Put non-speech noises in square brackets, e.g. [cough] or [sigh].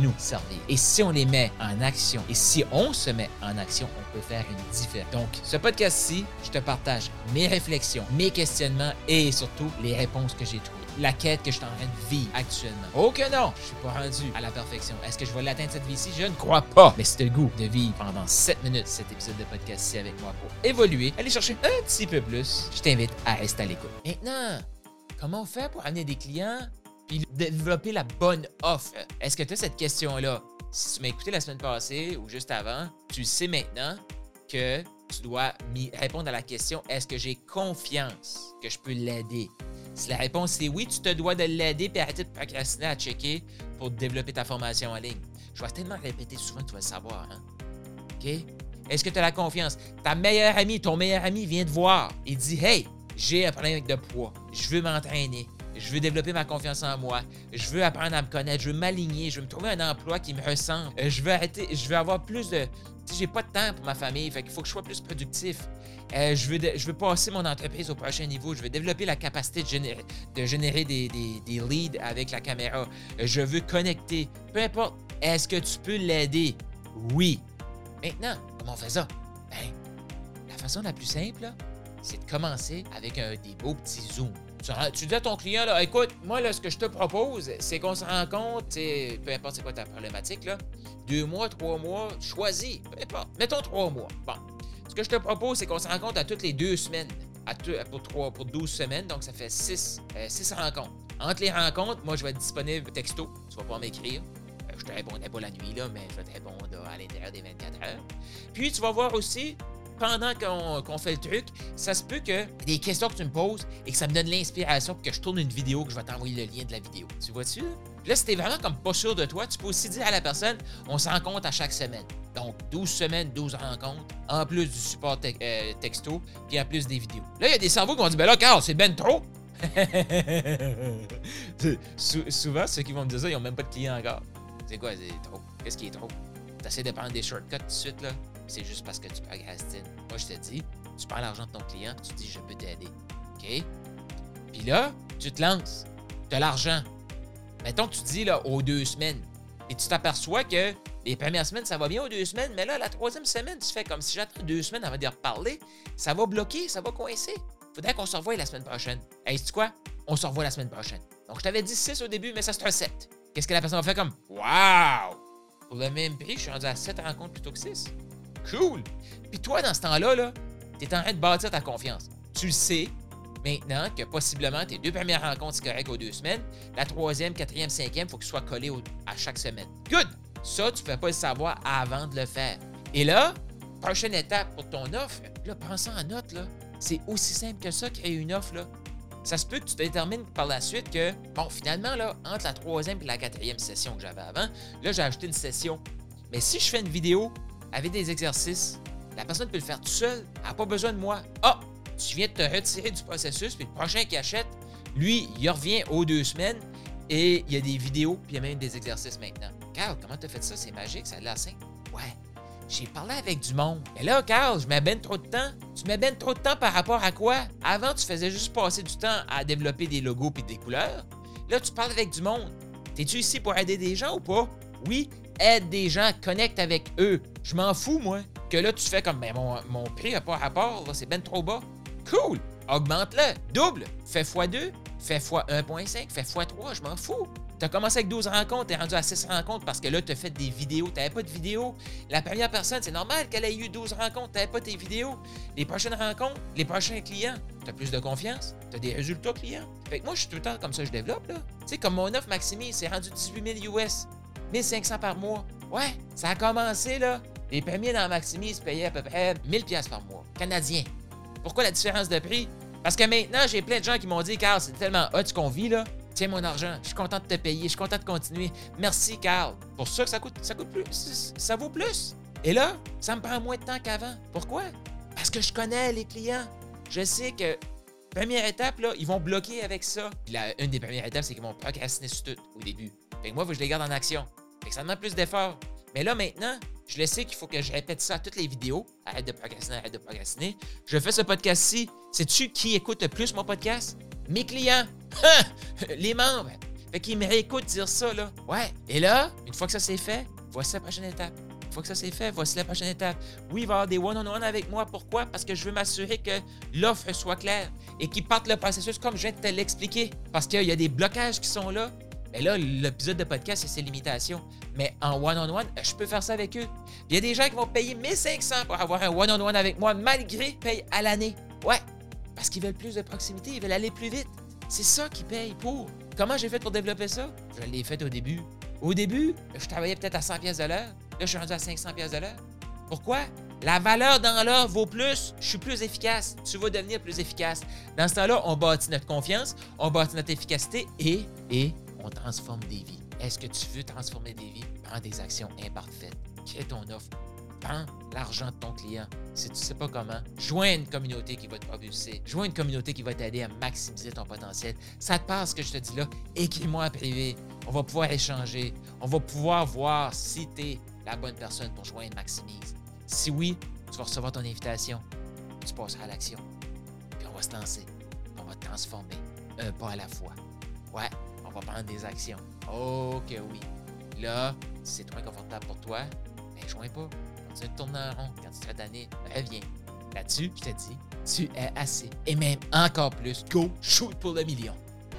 nous servir. Et si on les met en action, et si on se met en action, on peut faire une différence. Donc, ce podcast-ci, je te partage mes réflexions, mes questionnements et surtout les réponses que j'ai trouvées la quête que je suis en train de vivre actuellement. Oh que non, je suis pas rendu à la perfection. Est-ce que je vais l'atteindre cette vie-ci? Je ne crois pas. Mais c'est le goût de vivre pendant 7 minutes cet épisode de podcast-ci avec moi pour évoluer, aller chercher un petit peu plus. Je t'invite à rester à l'écoute. Maintenant, comment on fait pour amener des clients puis développer la bonne offre. Est-ce que tu as cette question-là? Si tu m'as écouté la semaine passée ou juste avant, tu sais maintenant que tu dois répondre à la question est-ce que j'ai confiance que je peux l'aider? Si la réponse est oui, tu te dois de l'aider et arrêter de procrastiner à checker pour développer ta formation en ligne. Je vais tellement répéter souvent que tu vas le savoir. Hein? OK? Est-ce que tu as la confiance? Ta meilleure amie, ton meilleur ami vient te voir. Il dit Hey, j'ai un problème le poids. Je veux m'entraîner je veux développer ma confiance en moi, je veux apprendre à me connaître, je veux m'aligner, je veux me trouver un emploi qui me ressemble, euh, je veux arrêter, je veux avoir plus de. j'ai pas de temps pour ma famille, fait qu'il faut que je sois plus productif. Euh, je, veux je veux passer mon entreprise au prochain niveau. Je veux développer la capacité de générer, de générer des, leads avec la caméra. Euh, je veux connecter. Peu importe. Est-ce que tu peux l'aider? Oui. Maintenant, comment on fait ça? Ben, la façon la plus simple, c'est de commencer avec un, des beaux petits zooms. Tu, dis à ton client, là, écoute, moi, là, ce que je te propose, c'est qu'on se rend compte, peu importe c'est quoi ta problématique, là, deux mois, trois mois, choisis, peu importe. Mettons trois mois. Bon. Ce que je te propose, c'est qu'on se rencontre à toutes les deux semaines, à pour, trois, pour 12 semaines, donc ça fait six, euh, six rencontres. Entre les rencontres, moi, je vais être disponible texto, tu vas pouvoir m'écrire. Euh, je te répondrai pas la nuit, là, mais je vais te répondre à l'intérieur des 24 heures. Puis, tu vas voir aussi pendant qu'on fait le truc, ça se peut que des questions que tu me poses et que ça me donne l'inspiration pour que je tourne une vidéo, que je vais t'envoyer le lien de la vidéo. Tu vois-tu? Là, si t'es vraiment comme pas sûr de toi, tu peux aussi dire à la personne, on se rencontre à chaque semaine. Donc, 12 semaines, 12 rencontres, en plus du support euh, texto, puis en plus des vidéos. Là, il y a des cerveaux qui vont dire, ben là, Carl, c'est ben trop. [laughs] souvent, ceux qui vont me dire ça, ils n'ont même pas de clients encore. C'est quoi, c'est trop? Qu'est-ce qui est trop? T'essaies de prendre des shortcuts tout de suite, là? C'est juste parce que tu procrastines. Moi, je te dis, tu prends l'argent de ton client, tu dis, je peux t'aider. OK? Puis là, tu te lances. Tu as l'argent. Mettons que tu dis, là, aux deux semaines. Et tu t'aperçois que les premières semaines, ça va bien aux deux semaines, mais là, la troisième semaine, tu fais comme si j'attends deux semaines avant de reparler. Ça va bloquer, ça va coincer. Faudrait qu'on se revoie la semaine prochaine. Hey, c'est quoi? On se revoit la semaine prochaine. Donc, je t'avais dit 6 au début, mais ça, c'est un 7. Qu'est-ce que la personne va faire comme? Wow! Pour le même prix, je suis rendu à 7 rencontres plutôt que 6. Cool! Puis toi, dans ce temps-là, -là, tu es en train de bâtir ta confiance. Tu le sais maintenant que possiblement tes deux premières rencontres, c'est correct aux deux semaines. La troisième, quatrième, cinquième, il faut que ce soit collé à chaque semaine. Good! Ça, tu ne peux pas le savoir avant de le faire. Et là, prochaine étape pour ton offre, là, prends ça en note, là. C'est aussi simple que ça, créer une offre, là. Ça se peut que tu détermines par la suite que, bon, finalement, là, entre la troisième et la quatrième session que j'avais avant, là, j'ai ajouté une session. Mais si je fais une vidéo avec des exercices, la personne peut le faire tout seul. Elle n'a pas besoin de moi. Ah, tu viens de te retirer du processus, puis le prochain qui achète, lui, il revient aux deux semaines et il y a des vidéos, puis il y a même des exercices maintenant. Carl, comment tu as fait ça? C'est magique, ça a l'air simple. Ouais. J'ai parlé avec du monde. Mais là, Carl, je m'abène trop de temps. Tu m'abènes trop de temps par rapport à quoi? Avant, tu faisais juste passer du temps à développer des logos et des couleurs. Là, tu parles avec du monde. T'es-tu ici pour aider des gens ou pas? Oui, aide des gens, connecte avec eux. Je m'en fous, moi. Que là, tu fais comme, ben, mon, mon prix n'a pas rapport, c'est ben trop bas. Cool! Augmente-le, double, fais x2, fais x1.5, fais x3, je m'en fous. Tu as commencé avec 12 rencontres, tu es rendu à 6 rencontres parce que là, tu as fait des vidéos. Tu n'avais pas de vidéos. La première personne, c'est normal qu'elle ait eu 12 rencontres, tu n'avais pas tes vidéos. Les prochaines rencontres, les prochains clients, tu as plus de confiance, tu as des résultats clients. Fait que moi, je suis tout le temps comme ça, je développe. Tu sais, comme mon offre Maximi, c'est rendu 18 000 US. 1500 par mois. Ouais, ça a commencé, là. Les premiers dans Maximis payaient à peu près 1000 pièces par mois, canadien. Pourquoi la différence de prix? Parce que maintenant, j'ai plein de gens qui m'ont dit, Carl, c'est tellement hot ce qu'on vit, là. Tiens mon argent, je suis content de te payer, je suis content de continuer. Merci, Carl. Pour ça que ça coûte, ça coûte plus, ça vaut plus. Et là, ça me prend moins de temps qu'avant. Pourquoi? Parce que je connais les clients. Je sais que première étape, là, ils vont bloquer avec ça. une des premières étapes, c'est qu'ils vont procrastiner sur tout au début. Fait que moi, je les garde en action. Fait que ça demande plus d'efforts. Mais là, maintenant, je le sais qu'il faut que je répète ça à toutes les vidéos. Arrête de procrastiner, arrête de procrastiner. Je fais ce podcast-ci. Sais-tu qui écoute le plus mon podcast? Mes clients. [laughs] les membres. Fait qu'ils me réécoutent dire ça, là. Ouais. Et là, une fois que ça c'est fait, voici la prochaine étape. Une fois que ça c'est fait, voici la prochaine étape. Oui, il va y avoir des one-on-one avec moi. Pourquoi? Parce que je veux m'assurer que l'offre soit claire et qu'ils partent le processus comme je viens de te l'expliquer. Parce qu'il y a des blocages qui sont là. Mais là, l'épisode de podcast, c'est ses limitations. Mais en one-on-one, je peux faire ça avec eux. Il y a des gens qui vont payer 1500 pour avoir un one-on-one avec moi, malgré paye à l'année. Ouais, parce qu'ils veulent plus de proximité, ils veulent aller plus vite. C'est ça qu'ils payent pour. Comment j'ai fait pour développer ça? Je l'ai fait au début. Au début, je travaillais peut-être à 100 pièces de l'heure. Là, je suis rendu à 500 pièces de l'heure. Pourquoi? La valeur dans l'heure vaut plus, je suis plus efficace. Tu vas devenir plus efficace. Dans ce temps-là, on bâtit notre confiance, on bâtit notre efficacité et, et on transforme des vies. Est-ce que tu veux transformer des vies? Prends des actions imparfaites. Crée ton offre. Prends l'argent de ton client. Si tu ne sais pas comment, joins une communauté qui va te propulser. Joins une communauté qui va t'aider à maximiser ton potentiel. Ça te passe ce que je te dis là? Écris-moi en privé. On va pouvoir échanger. On va pouvoir voir si tu es la bonne personne pour joindre Maximise. Si oui, tu vas recevoir ton invitation. Tu passeras à l'action. Puis on va se lancer. On va transformer un pas à la fois. Ouais, on va prendre des actions. Oh que oui. Là, si c'est trop inconfortable pour toi, ben joins pas. Continue de tourner en rond. Quand tu fais donner, reviens. Là-dessus, je te dis, tu es assez. Et même encore plus. Go, shoot pour le million.